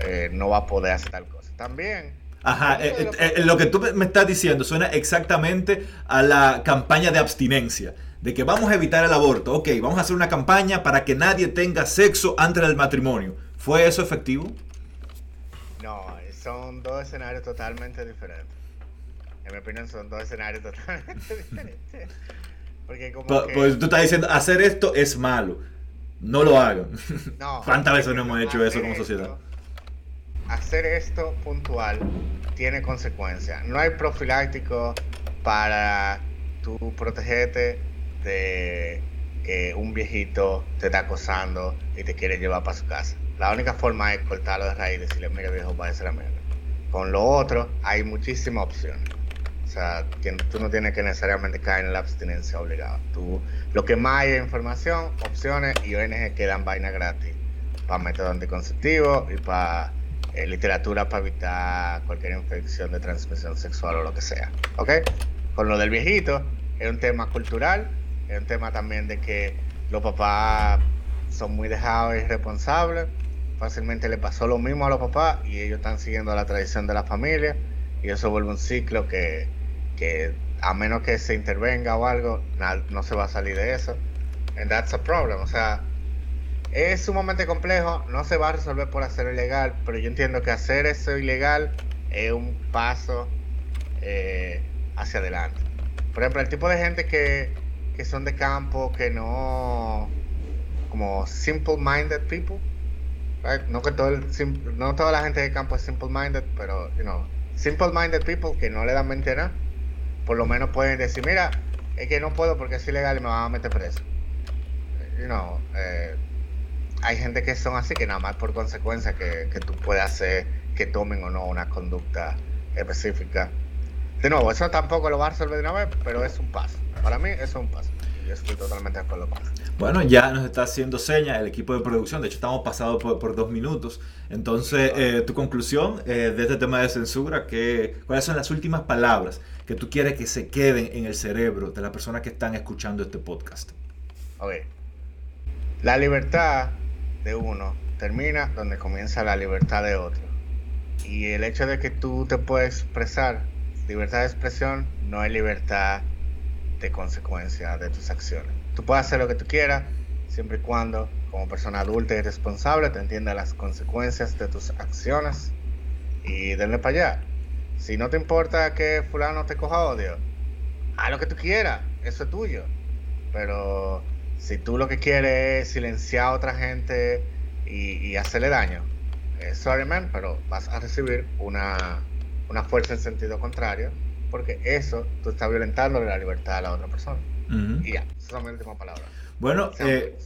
eh, no vas a poder hacer tal cosa. También. Ajá, eh, lo que tú me estás diciendo suena exactamente a la campaña de abstinencia de que vamos a evitar el aborto. Ok, vamos a hacer una campaña para que nadie tenga sexo antes del matrimonio. ¿Fue eso efectivo? No, son dos escenarios totalmente diferentes. En mi opinión son dos escenarios totalmente diferentes. Porque como Pues tú estás diciendo, hacer esto es malo. No lo hagan. No, ¿Cuántas veces no hemos hecho eso como sociedad? hacer esto puntual tiene consecuencias. No hay profiláctico para tú protegerte de que un viejito te está acosando y te quiere llevar para su casa. La única forma es cortarlo de raíz y decirle, mira viejo, ser la mierda. Con lo otro, hay muchísimas opciones. O sea, tú no tienes que necesariamente caer en la abstinencia obligada. Tú, lo que más hay es información, opciones y ONG que dan vaina gratis para métodos anticonceptivos y para eh, literatura para evitar cualquier infección de transmisión sexual o lo que sea. ¿Ok? Con lo del viejito, es un tema cultural es un tema también de que los papás son muy dejados y irresponsables. Fácilmente le pasó lo mismo a los papás y ellos están siguiendo la tradición de la familia y eso vuelve un ciclo que, a menos que se intervenga o algo, no se va a salir de eso. And that's a problem. O sea, es sumamente complejo, no se va a resolver por hacerlo ilegal, pero yo entiendo que hacer eso ilegal es un paso eh, hacia adelante. Por ejemplo, el tipo de gente que, que son de campo, que no como simple minded people. No que todo el, no toda la gente de campo es simple minded, pero you know, simple minded people que no le dan mente nada, por lo menos pueden decir, mira, es que no puedo porque es ilegal y me van a meter preso. You know, eh, hay gente que son así que nada más por consecuencia que, que tú puedes hacer que tomen o no una conducta específica. De nuevo, eso tampoco lo va a resolver de una vez, pero es un paso. Para mí eso es un paso. Yo estoy totalmente de acuerdo con eso. Bueno, ya nos está haciendo seña el equipo de producción. De hecho, estamos pasados por, dos minutos. Entonces, eh, tu conclusión eh, de este tema de censura, que, ¿cuáles son las últimas palabras que tú quieres que se queden en el cerebro de las personas que están escuchando este podcast? Ok. La libertad de uno termina donde comienza la libertad de otro. Y el hecho de que tú te puedes expresar, libertad de expresión, no es libertad de consecuencia de tus acciones. Tú puedes hacer lo que tú quieras, siempre y cuando, como persona adulta y responsable, te entiendas las consecuencias de tus acciones y denle para allá. Si no te importa que fulano te coja odio, haz lo que tú quieras, eso es tuyo. Pero si tú lo que quieres es silenciar a otra gente y, hacerle daño, eh, sorry man, pero vas a recibir una, una fuerza en sentido contrario porque eso tú estás violentando la libertad de la otra persona. Y ya, esas son mis últimas palabras. Bueno, eh,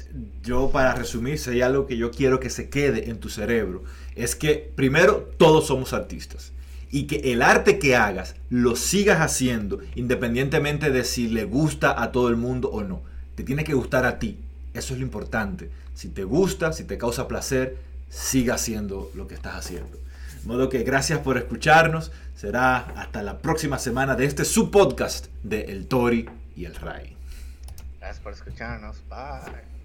yo para resumir, si hay algo que yo quiero que se quede en tu cerebro, es que primero todos somos artistas y que el arte que hagas lo sigas haciendo independientemente de si le gusta a todo el mundo o no. Te tiene que gustar a ti. Eso es lo importante. Si te gusta, si te causa placer, siga haciendo lo que estás haciendo. De modo que gracias por escucharnos. Será hasta la próxima semana de este subpodcast de El Tori y el Ray. Gracias por escucharnos. Bye.